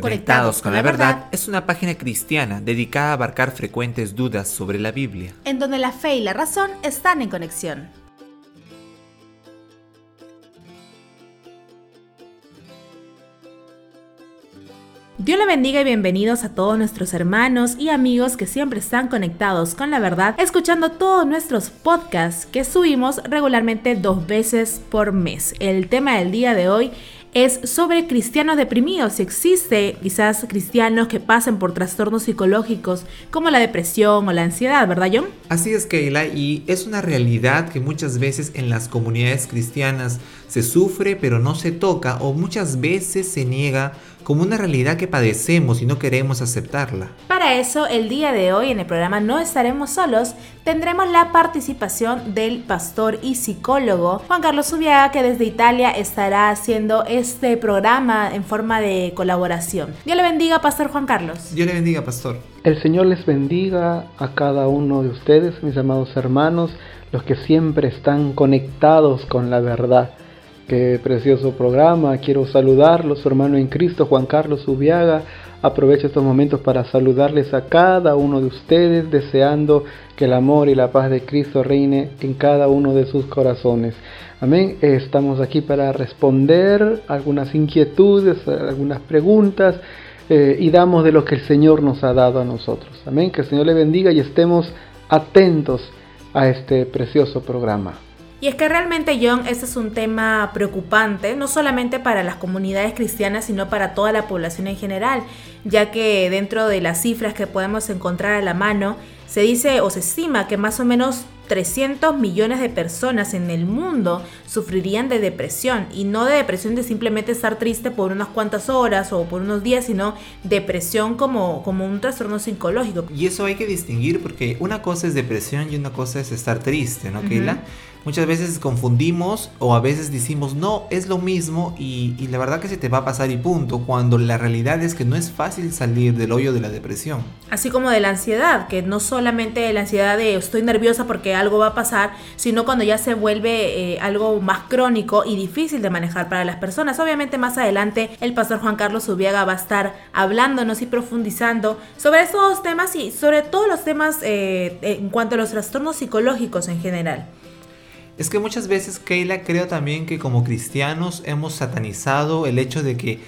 Conectados con la verdad es una página cristiana dedicada a abarcar frecuentes dudas sobre la Biblia, en donde la fe y la razón están en conexión. Dios le bendiga y bienvenidos a todos nuestros hermanos y amigos que siempre están conectados con la verdad, escuchando todos nuestros podcasts que subimos regularmente dos veces por mes. El tema del día de hoy es sobre cristianos deprimidos. Si existe quizás cristianos que pasen por trastornos psicológicos como la depresión o la ansiedad, ¿verdad John? Así es, Keila, y es una realidad que muchas veces en las comunidades cristianas se sufre pero no se toca o muchas veces se niega como una realidad que padecemos y no queremos aceptarla. Para eso, el día de hoy en el programa No estaremos solos, tendremos la participación del pastor y psicólogo Juan Carlos Subiaga, que desde Italia estará haciendo este programa en forma de colaboración. Dios le bendiga, Pastor Juan Carlos. Dios le bendiga, Pastor. El Señor les bendiga a cada uno de ustedes, mis amados hermanos, los que siempre están conectados con la verdad. Qué precioso programa. Quiero saludarlos, su hermano en Cristo, Juan Carlos Ubiaga. Aprovecho estos momentos para saludarles a cada uno de ustedes, deseando que el amor y la paz de Cristo reine en cada uno de sus corazones. Amén. Estamos aquí para responder algunas inquietudes, algunas preguntas eh, y damos de lo que el Señor nos ha dado a nosotros. Amén. Que el Señor le bendiga y estemos atentos a este precioso programa. Y es que realmente, John, este es un tema preocupante, no solamente para las comunidades cristianas, sino para toda la población en general, ya que dentro de las cifras que podemos encontrar a la mano, se dice o se estima que más o menos 300 millones de personas en el mundo sufrirían de depresión y no de depresión de simplemente estar triste por unas cuantas horas o por unos días, sino depresión como, como un trastorno psicológico. Y eso hay que distinguir porque una cosa es depresión y una cosa es estar triste, ¿no, Keila? Muchas veces confundimos o a veces decimos, no, es lo mismo y, la verdad que se te va a pasar y punto, cuando la realidad es que no es fácil salir del hoyo de la depresión. Así como de la ansiedad, que no solamente la ansiedad de estoy nerviosa porque algo va a pasar, sino cuando ya se vuelve eh, algo más crónico y difícil de manejar para las personas. Obviamente más adelante el pastor Juan Carlos Ubiaga va a estar hablándonos y profundizando sobre esos temas y sobre todos los temas eh, en cuanto a los trastornos psicológicos en general. Es que muchas veces, Keila, creo también que como cristianos hemos satanizado el hecho de que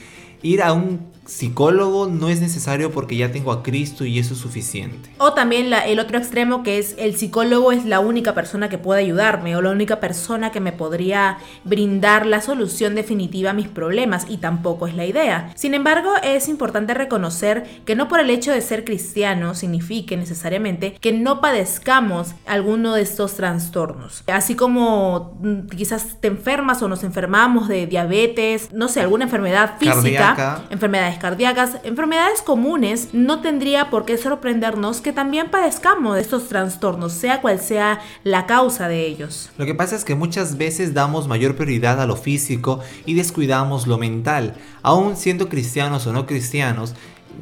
ir a un psicólogo no es necesario porque ya tengo a Cristo y eso es suficiente. O también el otro extremo que es el psicólogo es la única persona que puede ayudarme o la única persona que me podría brindar la solución definitiva a mis problemas y tampoco es la idea. Sin embargo, es importante reconocer que no por el hecho de ser cristiano signifique necesariamente que no padezcamos alguno de estos trastornos. Así como mm, quizás te enfermas o nos enfermamos de diabetes, no sé, alguna enfermedad física, enfermedades cardíacas, enfermedades comunes, no tendría por qué sorprendernos que también padezcamos de estos trastornos, sea cual sea la causa de ellos. Lo que pasa es que muchas veces damos mayor prioridad a lo físico y descuidamos lo mental. Aún siendo cristianos o no cristianos,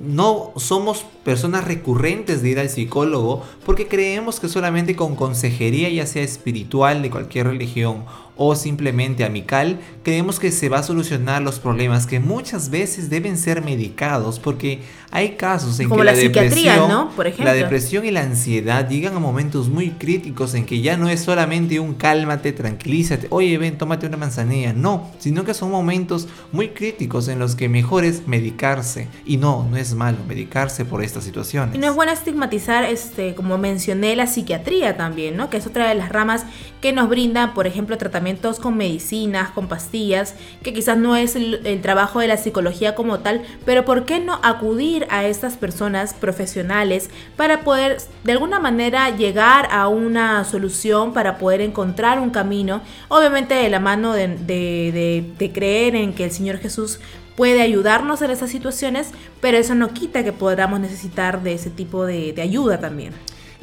no somos personas recurrentes de ir al psicólogo porque creemos que solamente con consejería, ya sea espiritual de cualquier religión o simplemente amical, creemos que se va a solucionar los problemas que muchas veces deben ser medicados porque hay casos en que la, depresión, ¿no? Por ejemplo. la depresión y la ansiedad llegan a momentos muy críticos en que ya no es solamente un cálmate, tranquilízate, oye ven, tómate una manzanilla, no, sino que son momentos muy críticos en los que mejor es medicarse y no, no es malo medicarse por estas situaciones. Y no es bueno estigmatizar, este, como mencioné, la psiquiatría también, ¿no? Que es otra de las ramas que nos brinda, por ejemplo, tratamientos con medicinas, con pastillas, que quizás no es el trabajo de la psicología como tal, pero ¿por qué no acudir a estas personas profesionales para poder de alguna manera llegar a una solución, para poder encontrar un camino, obviamente de la mano de, creer en que el Señor Jesús puede ayudarnos en esas situaciones, pero eso no quita que podamos necesitar de ese tipo de, ayuda también.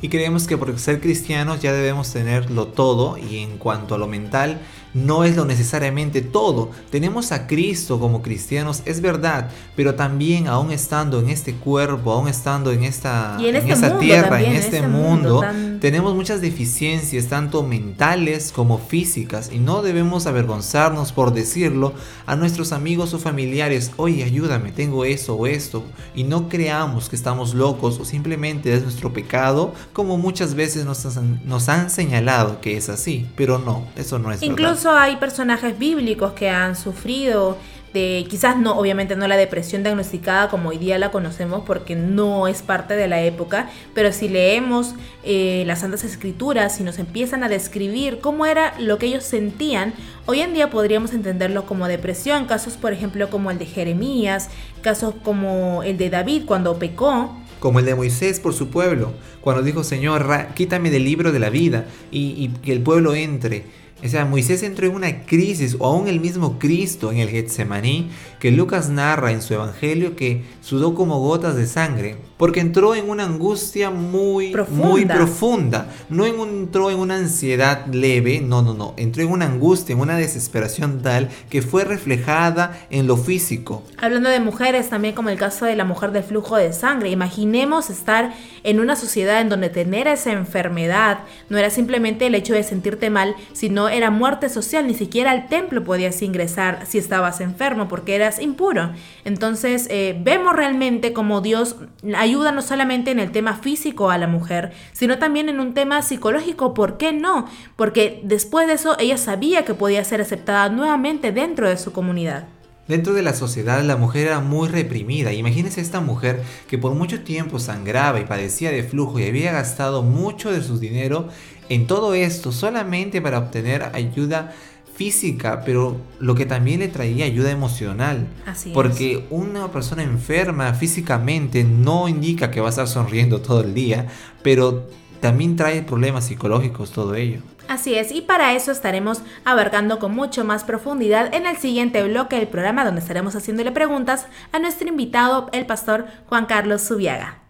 Y creemos que por ser cristianos ya debemos tenerlo todo y en cuanto a lo mental, no es lo necesariamente todo. Tenemos a Cristo como cristianos, es verdad, pero también aún estando en este cuerpo, aún estando en esta, en este tierra, en este, mundo, Tenemos muchas deficiencias, tanto mentales como físicas, y no debemos avergonzarnos por decirlo a nuestros amigos o familiares, oye, ayúdame, tengo eso o esto, y no creamos que estamos locos o simplemente es nuestro pecado, como muchas veces nos han, señalado que es así, pero no, eso no es Incluso hay personajes bíblicos que han sufrido quizás no, obviamente no la depresión diagnosticada como hoy día la conocemos porque no es parte de la época, pero si leemos eh, las Santas Escrituras y nos empiezan a describir cómo era lo que ellos sentían, hoy en día podríamos entenderlo como depresión, casos por ejemplo como el de Jeremías, casos como el de David cuando pecó, como el de Moisés por su pueblo, cuando dijo, Señor, quítame del libro de la vida y, y que el pueblo entre. O sea, Moisés entró en una crisis, o aún el mismo Cristo en el Getsemaní, que Lucas narra en su evangelio que sudó como gotas de sangre, porque entró en una angustia muy profunda. muy profunda. No entró en una ansiedad leve, no, no, no. Entró en una angustia, en una desesperación tal que fue reflejada en lo físico. Hablando de mujeres, también como el caso de la mujer de flujo de sangre. Imaginemos estar en una sociedad en donde tener esa enfermedad no era simplemente el hecho de sentirte mal, sino era muerte social. Ni siquiera al templo podías ingresar si estabas enfermo porque eras impuro. Entonces, eh, vemos realmente como Dios ayuda no solamente en el tema físico a la mujer, sino también en un tema psicológico. ¿Por qué no? Porque después de eso ella sabía que podía ser aceptada nuevamente dentro de su comunidad. Dentro de la sociedad la mujer era muy reprimida. Imagínense esta mujer que por mucho tiempo sangraba y padecía de flujo y había gastado mucho de su dinero en todo esto solamente para obtener ayuda física, pero lo que también le traía ayuda emocional. Así porque una persona enferma físicamente no indica que va a estar sonriendo todo el día, pero también trae problemas psicológicos todo ello. Así es, y para eso estaremos abarcando con mucho más profundidad en el siguiente bloque del programa donde estaremos haciéndole preguntas a nuestro invitado, el pastor Juan Carlos Zubiaga.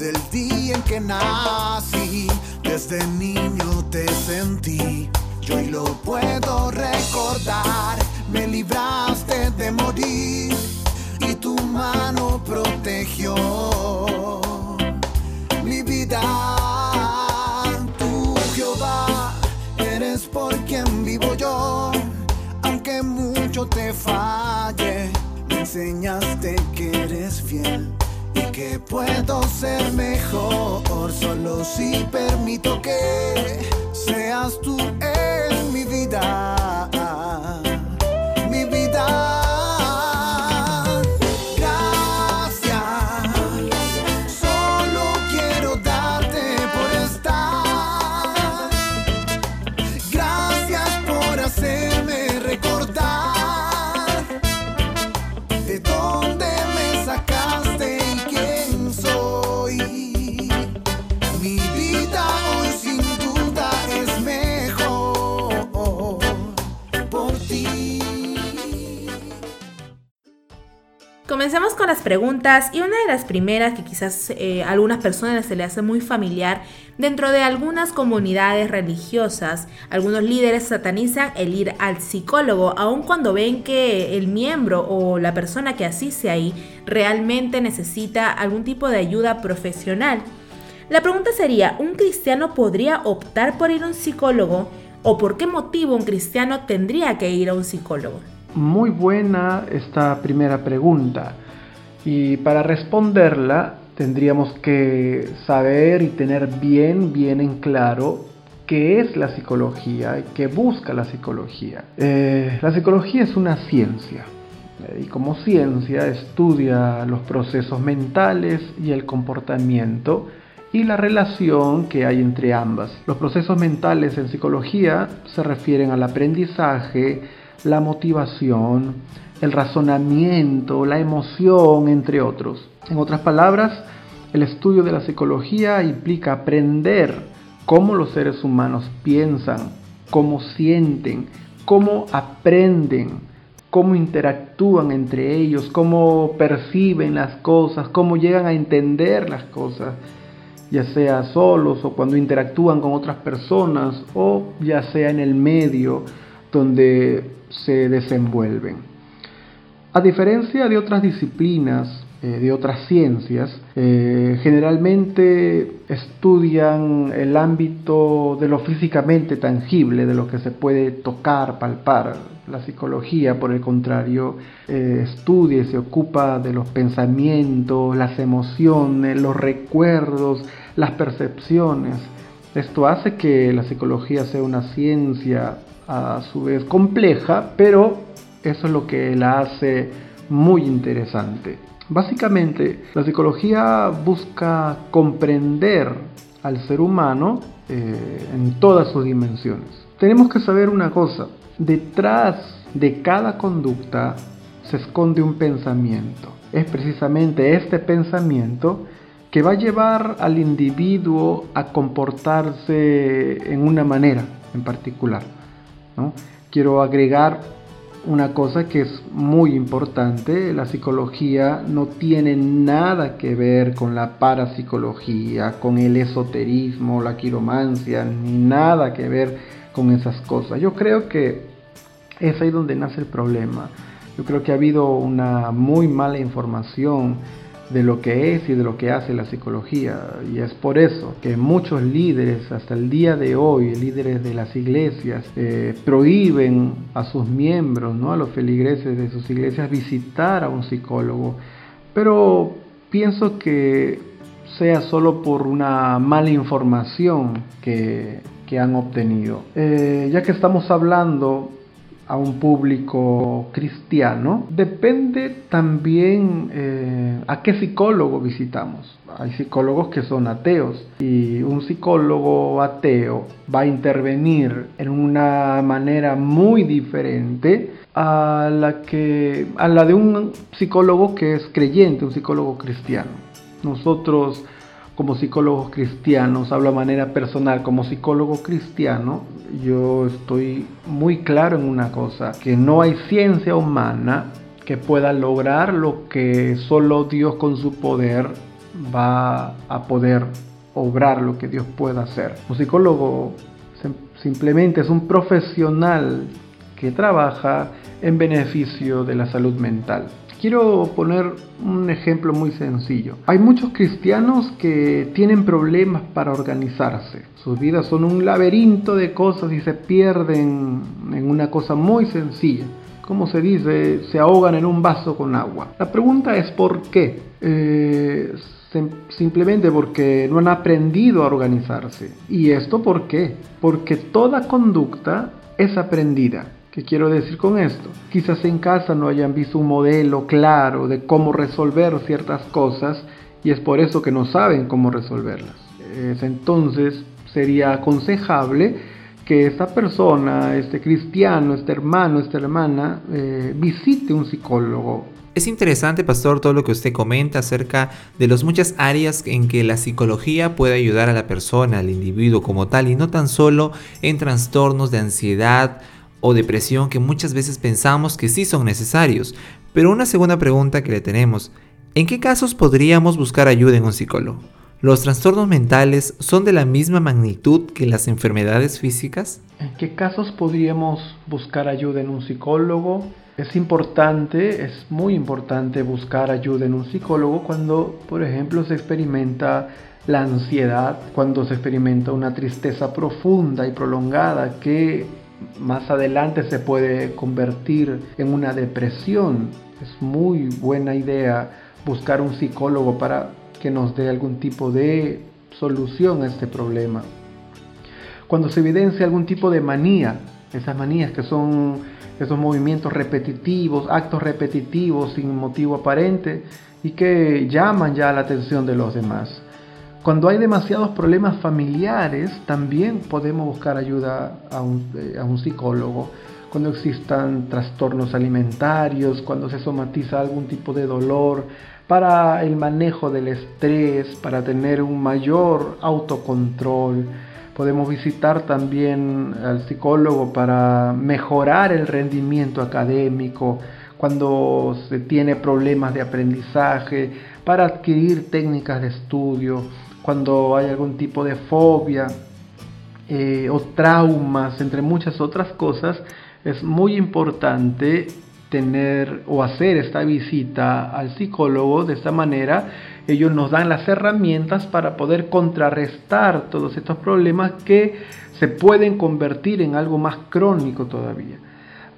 Desde el día en que nací, desde niño te sentí. Yo lo puedo recordar. Me libraste de morir y tu mano protegió si permito que seas tú Comencemos con las preguntas y una de las primeras que quizás eh, a algunas personas se le hace muy familiar, dentro de algunas comunidades religiosas, algunos líderes satanizan el ir al psicólogo, aun cuando ven que el miembro o la persona que asiste ahí realmente necesita algún tipo de ayuda profesional. La pregunta sería, ¿un cristiano podría optar por ir a un psicólogo o por qué motivo un cristiano tendría que ir a un psicólogo? Muy buena esta primera pregunta y para responderla tendríamos que saber y tener bien, bien en claro qué es la psicología y qué busca la psicología. Eh, la psicología es una ciencia y como ciencia estudia los procesos mentales y el comportamiento y la relación que hay entre ambas. Los procesos mentales en psicología se refieren al aprendizaje, la motivación, el razonamiento, la emoción, entre otros. En otras palabras, el estudio de la psicología implica aprender cómo los seres humanos piensan, cómo sienten, cómo aprenden, cómo interactúan entre ellos, cómo perciben las cosas, cómo llegan a entender las cosas. ya sea solos o cuando interactúan con otras personas o ya sea en el medio donde se desenvuelven. A diferencia de otras disciplinas, eh, de otras ciencias, eh, generalmente estudian el ámbito de lo físicamente tangible, de lo que se puede tocar, palpar. La psicología, por el contrario, eh, estudia y se ocupa de los pensamientos, las emociones, los recuerdos, las percepciones. Esto hace que la psicología sea una ciencia a su vez compleja, pero eso es lo que la hace muy interesante. Básicamente, la psicología busca comprender al ser humano eh, en todas sus dimensiones. Tenemos que saber una cosa, detrás de cada conducta se esconde un pensamiento. Es precisamente este pensamiento que va a llevar al individuo a comportarse en una manera en particular. Quiero agregar una cosa que es muy importante, la psicología no tiene nada que ver con la parapsicología, con el esoterismo, la quiromancia, ni nada que ver con esas cosas. Yo creo que es ahí donde nace el problema. Yo creo que ha habido una muy mala información de lo que es y de lo que hace la psicología. Y es por eso que muchos líderes, hasta el día de hoy, líderes de las iglesias, eh, prohíben a sus miembros, ¿no? a los feligreses de sus iglesias, visitar a un psicólogo. Pero pienso que sea solo por una mala información que, han obtenido. Eh, ya que estamos hablando a un público cristiano, depende también eh, a qué psicólogo visitamos. Hay psicólogos que son ateos y un psicólogo ateo va a intervenir en una manera muy diferente a la, que, a la de un psicólogo que es creyente, un psicólogo cristiano. Nosotros como psicólogos cristianos, hablo de manera personal, como psicólogo cristiano, yo estoy muy claro en una cosa, que no hay ciencia humana que pueda lograr lo que solo Dios con su poder va a poder obrar, lo que Dios pueda hacer. Un psicólogo simplemente es un profesional que trabaja en beneficio de la salud mental. Quiero poner un ejemplo muy sencillo. Hay muchos cristianos que tienen problemas para organizarse. Sus vidas son un laberinto de cosas y se pierden en una cosa muy sencilla. Como se dice, se ahogan en un vaso con agua. La pregunta es ¿por qué? Eh, simplemente porque no han aprendido a organizarse. ¿Y esto por qué? Porque toda conducta es aprendida. ¿Qué quiero decir con esto? Quizás en casa no hayan visto un modelo claro de cómo resolver ciertas cosas y es por eso que no saben cómo resolverlas. entonces sería aconsejable que esta persona, este cristiano, este hermano, esta hermana, eh, visite un psicólogo. Es interesante, pastor, todo lo que usted comenta acerca de las muchas áreas en que la psicología puede ayudar a la persona, al individuo como tal, y no tan solo en trastornos de ansiedad, o depresión que muchas veces pensamos que sí son necesarios. Pero una segunda pregunta que le tenemos, ¿en qué casos podríamos buscar ayuda en un psicólogo? ¿Los trastornos mentales son de la misma magnitud que las enfermedades físicas? ¿En qué casos podríamos buscar ayuda en un psicólogo? Es importante, es muy importante buscar ayuda en un psicólogo cuando, por ejemplo, se experimenta la ansiedad, cuando se experimenta una tristeza profunda y prolongada que más adelante se puede convertir en una depresión. Es muy buena idea buscar un psicólogo para que nos dé algún tipo de solución a este problema. Cuando se evidencia algún tipo de manía, esas manías que son esos movimientos repetitivos, actos repetitivos sin motivo aparente y que llaman ya la atención de los demás. Cuando hay demasiados problemas familiares, también podemos buscar ayuda a un, eh, a un, psicólogo. Cuando existan trastornos alimentarios, cuando se somatiza algún tipo de dolor, para el manejo del estrés, para tener un mayor autocontrol. Podemos visitar también al psicólogo para mejorar el rendimiento académico, cuando se tiene problemas de aprendizaje, para adquirir técnicas de estudio, cuando hay algún tipo de fobia eh, o traumas, entre muchas otras cosas, es muy importante tener o hacer esta visita al psicólogo. De esta manera, ellos nos dan las herramientas para poder contrarrestar todos estos problemas que se pueden convertir en algo más crónico todavía.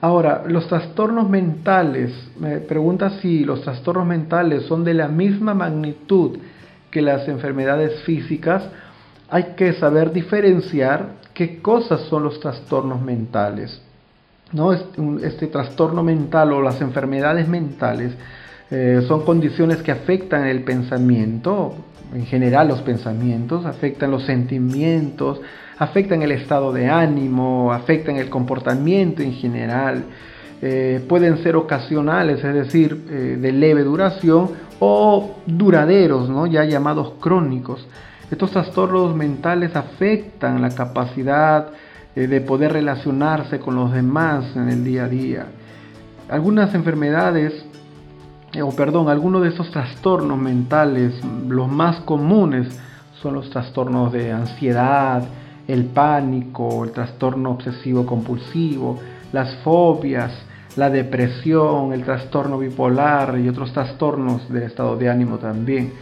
Ahora, los trastornos mentales, me pregunta si los trastornos mentales son de la misma magnitud que las enfermedades físicas, hay que saber diferenciar qué cosas son los trastornos mentales. ¿no? Este, trastorno mental o las enfermedades mentales eh, son condiciones que afectan el pensamiento, en general los pensamientos, afectan los sentimientos, afectan el estado de ánimo, afectan el comportamiento en general, eh, pueden ser ocasionales, es decir, eh, de leve duración, o duraderos, ¿no? ya llamados crónicos. Estos trastornos mentales afectan la capacidad eh, de poder relacionarse con los demás en el día a día. Algunas enfermedades, o perdón, algunos de esos trastornos mentales, los más comunes, son los trastornos de ansiedad, el pánico, el trastorno obsesivo compulsivo, las fobias, la depresión, el trastorno bipolar y otros trastornos del estado de ánimo también.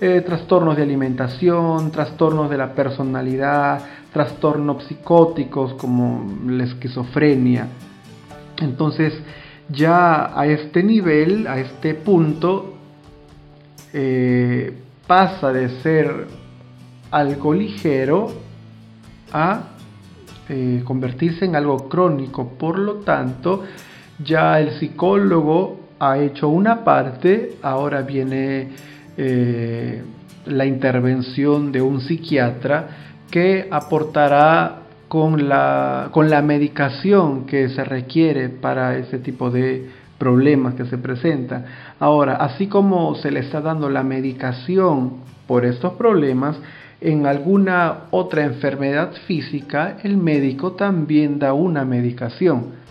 Eh, trastornos de alimentación, trastornos de la personalidad, trastornos psicóticos como la esquizofrenia. Entonces, ya a este nivel, a este punto, eh, pasa de ser algo ligero a eh, convertirse en algo crónico. Por lo tanto, ya el psicólogo ha hecho una parte, ahora viene eh, la intervención de un psiquiatra que aportará con la, con la medicación que se requiere para ese tipo de problemas que se presentan. Ahora, así como se le está dando la medicación por estos problemas, en alguna otra enfermedad física, el médico también da una medicación.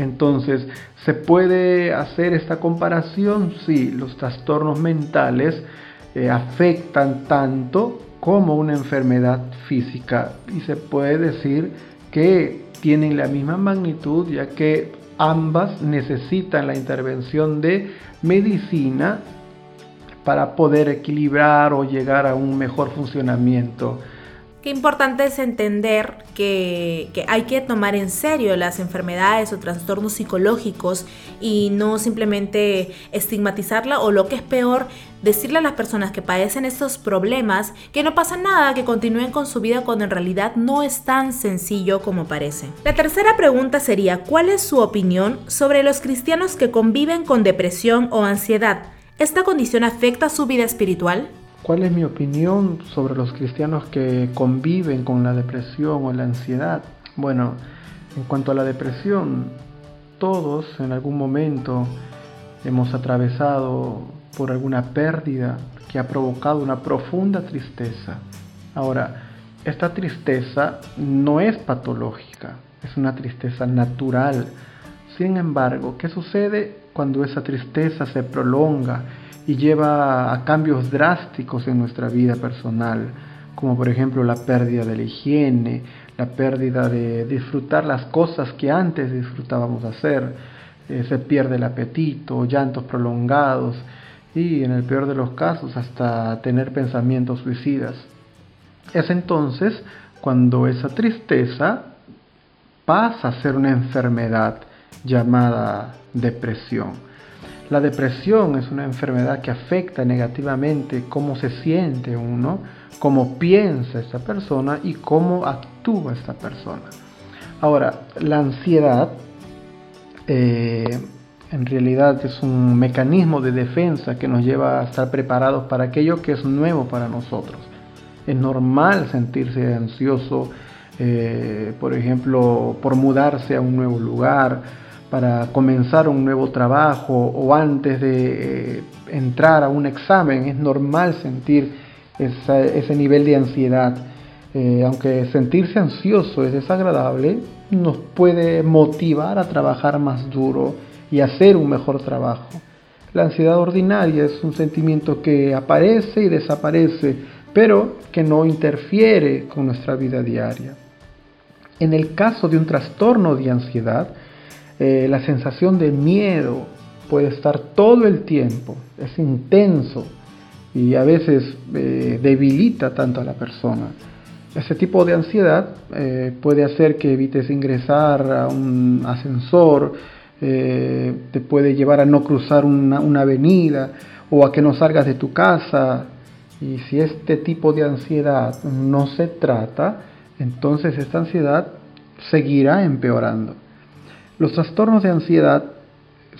Entonces, ¿se puede hacer esta comparación? Sí, los trastornos mentales eh, afectan tanto como una enfermedad física y se puede decir que tienen la misma magnitud ya que ambas necesitan la intervención de medicina para poder equilibrar o llegar a un mejor funcionamiento Qué importante es entender que, hay que tomar en serio las enfermedades o trastornos psicológicos y no simplemente estigmatizarla o lo que es peor, decirle a las personas que padecen estos problemas que no pasa nada, que continúen con su vida cuando en realidad no es tan sencillo como parece. La tercera pregunta sería, ¿cuál es su opinión sobre los cristianos que conviven con depresión o ansiedad? ¿Esta condición afecta su vida espiritual? ¿Cuál es mi opinión sobre los cristianos que conviven con la depresión o la ansiedad? Bueno, en cuanto a la depresión, todos en algún momento hemos atravesado por alguna pérdida que ha provocado una profunda tristeza. Ahora, esta tristeza no es patológica, es una tristeza natural. Sin embargo, ¿qué sucede cuando esa tristeza se prolonga y lleva a cambios drásticos en nuestra vida personal, como por ejemplo la pérdida de la higiene, la pérdida de disfrutar las cosas que antes disfrutábamos hacer, eh, se pierde el apetito, llantos prolongados y en el peor de los casos hasta tener pensamientos suicidas. Es entonces cuando esa tristeza pasa a ser una enfermedad llamada depresión. La depresión es una enfermedad que afecta negativamente cómo se siente uno, cómo piensa esta persona y cómo actúa esta persona. Ahora, la ansiedad eh, en realidad es un mecanismo de defensa que nos lleva a estar preparados para aquello que es nuevo para nosotros. Es normal sentirse ansioso, eh, por ejemplo, por mudarse a un nuevo lugar, para comenzar un nuevo trabajo o antes de eh, entrar a un examen. Es normal sentir ese nivel de ansiedad. Eh, aunque sentirse ansioso es desagradable, nos puede motivar a trabajar más duro y hacer un mejor trabajo. La ansiedad ordinaria es un sentimiento que aparece y desaparece, pero que no interfiere con nuestra vida diaria. En el caso de un trastorno de ansiedad, eh, la sensación de miedo puede estar todo el tiempo, es intenso y a veces eh, debilita tanto a la persona. Ese tipo de ansiedad eh, puede hacer que evites ingresar a un ascensor, te puede llevar a no cruzar una avenida o a que no salgas de tu casa. Y si este tipo de ansiedad no se trata, entonces esta ansiedad seguirá empeorando. Los trastornos de ansiedad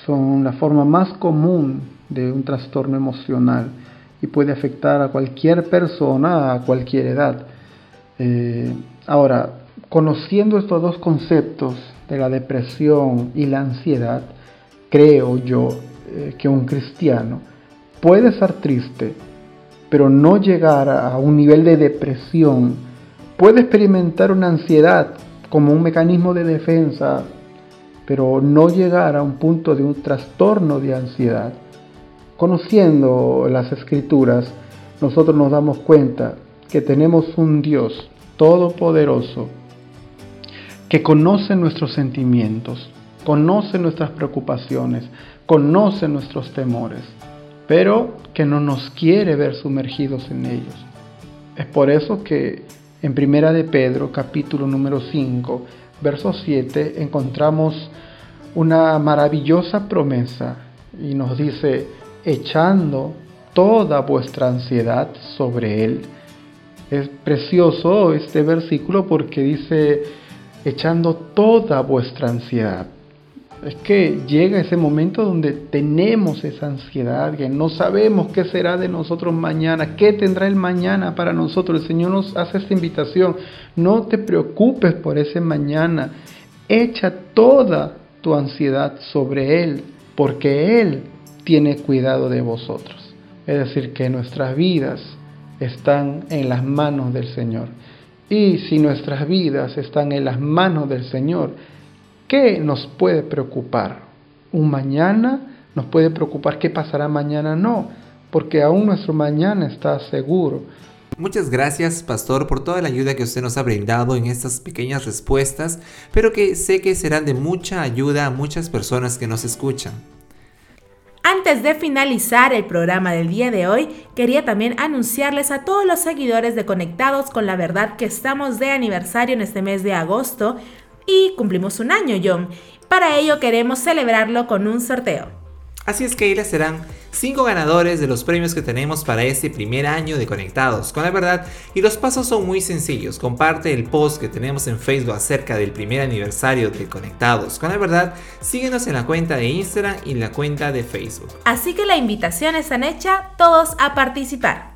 son la forma más común de un trastorno emocional y puede afectar a cualquier persona a cualquier edad. Eh, ahora, conociendo estos dos conceptos de la depresión y la ansiedad, creo yo eh, que un cristiano puede estar triste, pero no llegar a un nivel de depresión. Puede experimentar una ansiedad como un mecanismo de defensa pero no llegar a un punto de un trastorno de ansiedad. Conociendo las escrituras, nosotros nos damos cuenta que tenemos un Dios todopoderoso que conoce nuestros sentimientos, conoce nuestras preocupaciones, conoce nuestros temores, pero que no nos quiere ver sumergidos en ellos. Es por eso que en Primera de Pedro, capítulo número 5, verso 7 encontramos una maravillosa promesa y nos dice, echando toda vuestra ansiedad sobre Él. Es precioso este versículo porque dice, echando toda vuestra ansiedad. Es que llega ese momento donde tenemos esa ansiedad, que no sabemos qué será de nosotros mañana, qué tendrá el mañana para nosotros. El Señor nos hace esta invitación. No te preocupes por ese mañana. Echa toda tu ansiedad sobre Él, porque Él tiene cuidado de vosotros. Es decir, que nuestras vidas están en las manos del Señor. Y si nuestras vidas están en las manos del Señor, ¿Qué nos puede preocupar? ¿Un mañana? ¿Nos puede preocupar qué pasará mañana? No, porque aún nuestro mañana está seguro. Muchas gracias, Pastor, por toda la ayuda que usted nos ha brindado en estas pequeñas respuestas, pero que sé que serán de mucha ayuda a muchas personas que nos escuchan. Antes de finalizar el programa del día de hoy, quería también anunciarles a todos los seguidores de Conectados con la Verdad que estamos de aniversario en este mes de agosto y cumplimos un año, John. Para ello queremos celebrarlo con un sorteo. Así es que serán 5 ganadores de los premios que tenemos para este primer año de Conectados con la Verdad y los pasos son muy sencillos. Comparte el post que tenemos en Facebook acerca del primer aniversario de Conectados con la Verdad. Síguenos en la cuenta de Instagram y en la cuenta de Facebook. Así que la invitación está hecha, todos a participar.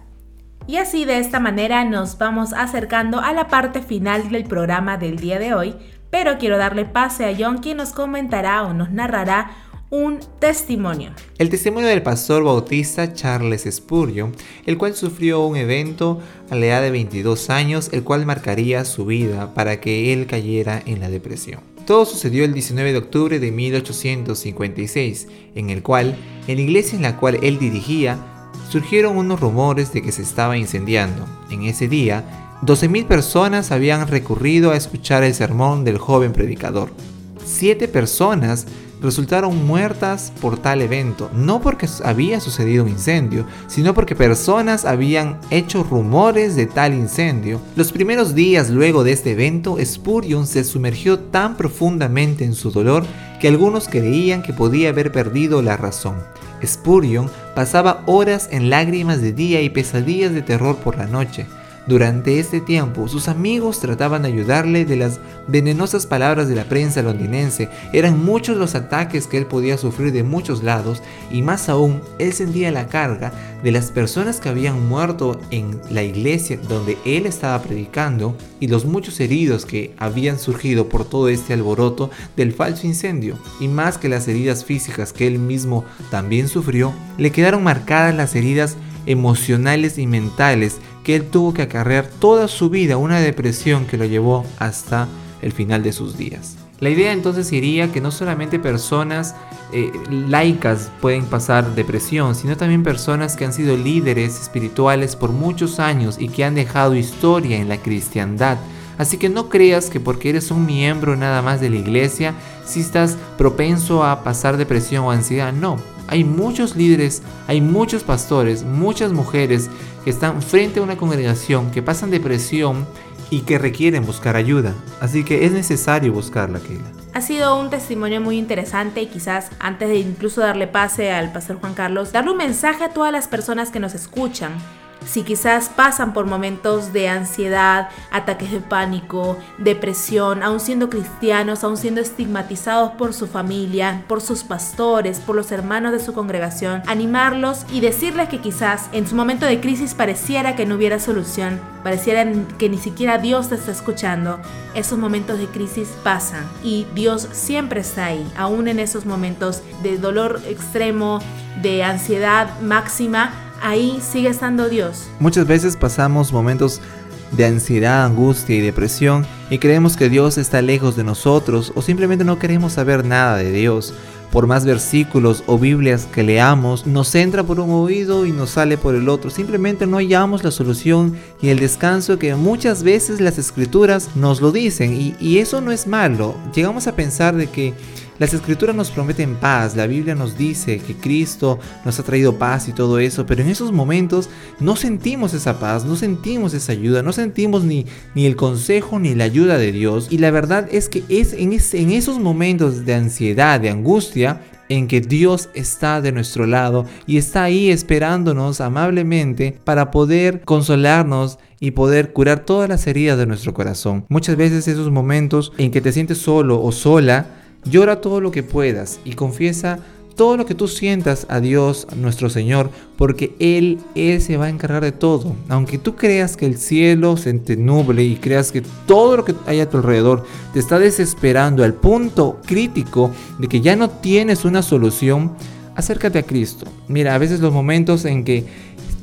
Y así de esta manera nos vamos acercando a la parte final del programa del día de hoy, pero quiero darle pase a John quien nos comentará o nos narrará un testimonio. El testimonio del pastor bautista Charles Spurgeon, el cual sufrió un evento a la edad de 22 años, el cual marcaría su vida para que él cayera en la depresión. Todo sucedió el 19 de octubre de 1856, en el cual, en la iglesia en la cual él dirigía, surgieron unos rumores de que se estaba incendiando. En ese día, 12.000 personas habían recurrido a escuchar el sermón del joven predicador. Siete personas resultaron muertas por tal evento, no porque había sucedido un incendio, sino porque personas habían hecho rumores de tal incendio. Los primeros días luego de este evento, Spurion se sumergió tan profundamente en su dolor que algunos creían que podía haber perdido la razón. Spurion pasaba horas en lágrimas de día y pesadillas de terror por la noche. Durante este tiempo, sus amigos trataban de ayudarle de las venenosas palabras de la prensa londinense. Eran muchos los ataques que él podía sufrir de muchos lados y más aún, él sentía la carga de las personas que habían muerto en la iglesia donde él estaba predicando y los muchos heridos que habían surgido por todo este alboroto del falso incendio. Y más que las heridas físicas que él mismo también sufrió, le quedaron marcadas las heridas emocionales y mentales que él tuvo que acarrear toda su vida una depresión que lo llevó hasta el final de sus días. La idea entonces sería que no solamente personas eh, laicas pueden pasar depresión, sino también personas que han sido líderes espirituales por muchos años y que han dejado historia en la cristiandad. Así que no creas que porque eres un miembro nada más de la iglesia, si estás propenso a pasar depresión o ansiedad. No, hay muchos líderes, hay muchos pastores, muchas mujeres que están frente a una congregación que pasan depresión y que requieren buscar ayuda. Así que es necesario buscarla, Keila. Ha sido un testimonio muy interesante y quizás antes de incluso darle pase al pastor Juan Carlos, darle un mensaje a todas las personas que nos escuchan si quizás pasan por momentos de ansiedad, ataques de pánico, depresión, aún siendo cristianos, aún siendo estigmatizados por su familia, por sus pastores, por los hermanos de su congregación, animarlos y decirles que quizás en su momento de crisis pareciera que no hubiera solución, pareciera que ni siquiera Dios te está escuchando. Esos momentos de crisis pasan y Dios siempre está ahí, aún en esos momentos de dolor extremo, de ansiedad máxima ahí sigue estando Dios. Muchas veces pasamos momentos de ansiedad, angustia y depresión y creemos que Dios está lejos de nosotros o simplemente no queremos saber nada de Dios. Por más versículos o Biblias que leamos, nos entra por un oído y nos sale por el otro. Simplemente no hallamos la solución y el descanso que muchas veces las escrituras nos lo dicen. Y, y eso no es malo. Llegamos a pensar de que las escrituras nos prometen paz, la Biblia nos dice que Cristo nos ha traído paz y todo eso, pero en esos momentos no sentimos esa paz, no sentimos esa ayuda, no sentimos ni, ni el consejo ni la ayuda de Dios. Y la verdad es que es en, en esos momentos de ansiedad, de angustia, en que Dios está de nuestro lado y está ahí esperándonos amablemente para poder consolarnos y poder curar todas las heridas de nuestro corazón. Muchas veces esos momentos en que te sientes solo o sola, Llora todo lo que puedas y confiesa todo lo que tú sientas a Dios, nuestro Señor, porque Él, Él se va a encargar de todo. Aunque tú creas que el cielo se te nuble y creas que todo lo que hay a tu alrededor te está desesperando al punto crítico de que ya no tienes una solución, acércate a Cristo. Mira, a veces los momentos en que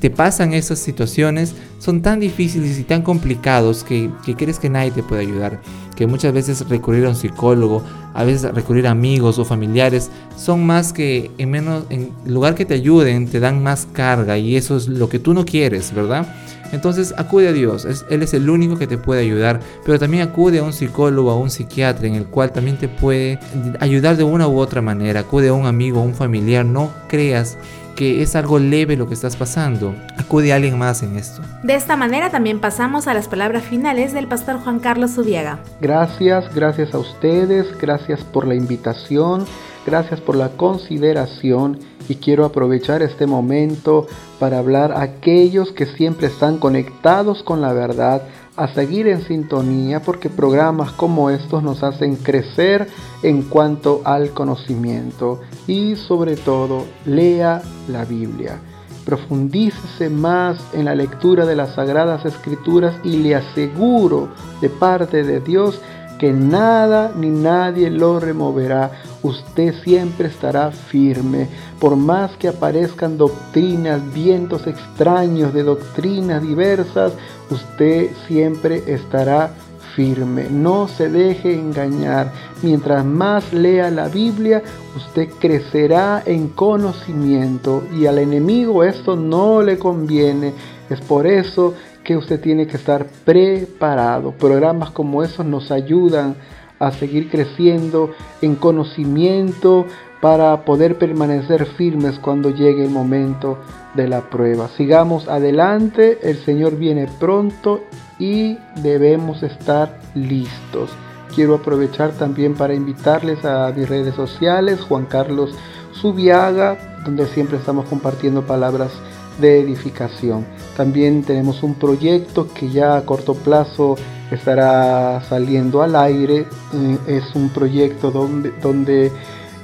te pasan esas situaciones son tan difíciles y tan complicados que, que crees que nadie te puede ayudar que muchas veces recurrir a un psicólogo, a veces recurrir a amigos o familiares, son más que en menos, en lugar que te ayuden, te dan más carga y eso es lo que tú no quieres, ¿verdad? Entonces acude a Dios, Él es el único que te puede ayudar, pero también acude a un psicólogo, a un psiquiatra en el cual también te puede ayudar de una u otra manera, acude a un amigo, a un familiar, no creas que es algo leve lo que estás pasando. Acude a alguien más en esto. De esta manera también pasamos a las palabras finales del pastor Juan Carlos Zubiaga. Gracias, gracias a ustedes, gracias por la invitación, gracias por la consideración y quiero aprovechar este momento para hablar a aquellos que siempre están conectados con la verdad, a seguir en sintonía porque programas como estos nos hacen crecer en cuanto al conocimiento y sobre todo lea la Biblia. Profundícese más en la lectura de las sagradas escrituras y le aseguro de parte de Dios que nada ni nadie lo removerá. Usted siempre estará firme. Por más que aparezcan doctrinas, vientos extraños de doctrinas diversas, usted siempre estará firme. No se deje engañar. Mientras más lea la Biblia, usted crecerá en conocimiento y al enemigo esto no le conviene. Es por eso que usted tiene que estar preparado. Programas como esos nos ayudan a seguir creciendo en conocimiento para poder permanecer firmes cuando llegue el momento de la prueba. Sigamos adelante, el Señor viene pronto y debemos estar listos. Quiero aprovechar también para invitarles a mis redes sociales, Juan Carlos Subiaga, donde siempre estamos compartiendo palabras de edificación. También tenemos un proyecto que ya a corto plazo estará saliendo al aire. Eh, es un proyecto donde, donde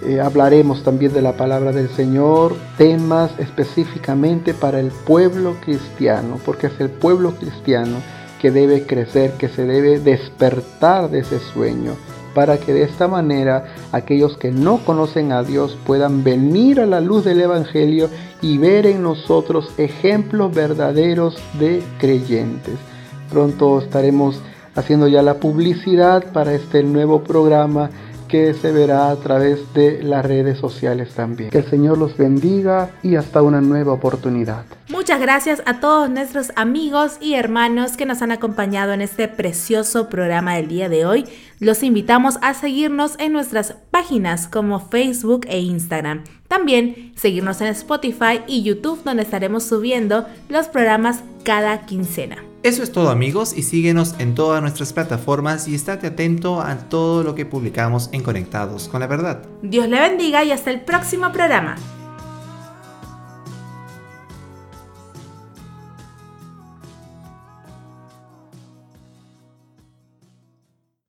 eh, hablaremos también de la palabra del Señor, temas específicamente para el pueblo cristiano, porque es el pueblo cristiano que debe crecer, que se debe despertar de ese sueño para que de esta manera aquellos que no conocen a Dios puedan venir a la luz del Evangelio y ver en nosotros ejemplos verdaderos de creyentes. Pronto estaremos haciendo ya la publicidad para este nuevo programa que se verá a través de las redes sociales también. Que el Señor los bendiga y hasta una nueva oportunidad. Muchas gracias a todos nuestros amigos y hermanos que nos han acompañado en este precioso programa del día de hoy. Los invitamos a seguirnos en nuestras páginas como Facebook e Instagram. También seguirnos en Spotify y YouTube donde estaremos subiendo los programas cada quincena. Eso es todo amigos y síguenos en todas nuestras plataformas y estate atento a todo lo que publicamos en Conectados con la Verdad. Dios le bendiga y hasta el próximo programa.